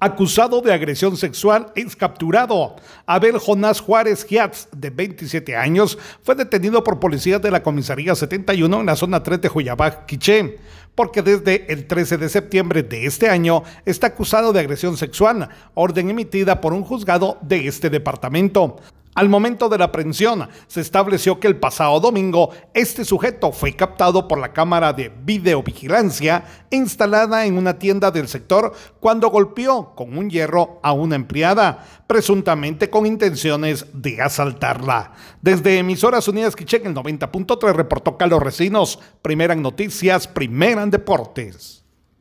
acusado de agresión sexual, es capturado. Abel Jonás Juárez Giatz, de 27 años, fue detenido por policías de la comisaría 71 en la zona 3 de Joyabaj, Quiché, porque desde el 13 de septiembre de este año está acusado de agresión sexual, orden emitida por un juzgado de este departamento. Al momento de la aprehensión, se estableció que el pasado domingo este sujeto fue captado por la cámara de videovigilancia instalada en una tienda del sector cuando golpeó con un hierro a una empleada, presuntamente con intenciones de asaltarla. Desde Emisoras Unidas Quichén, el 90.3 reportó Carlos Recinos, primera en noticias, primera en deportes.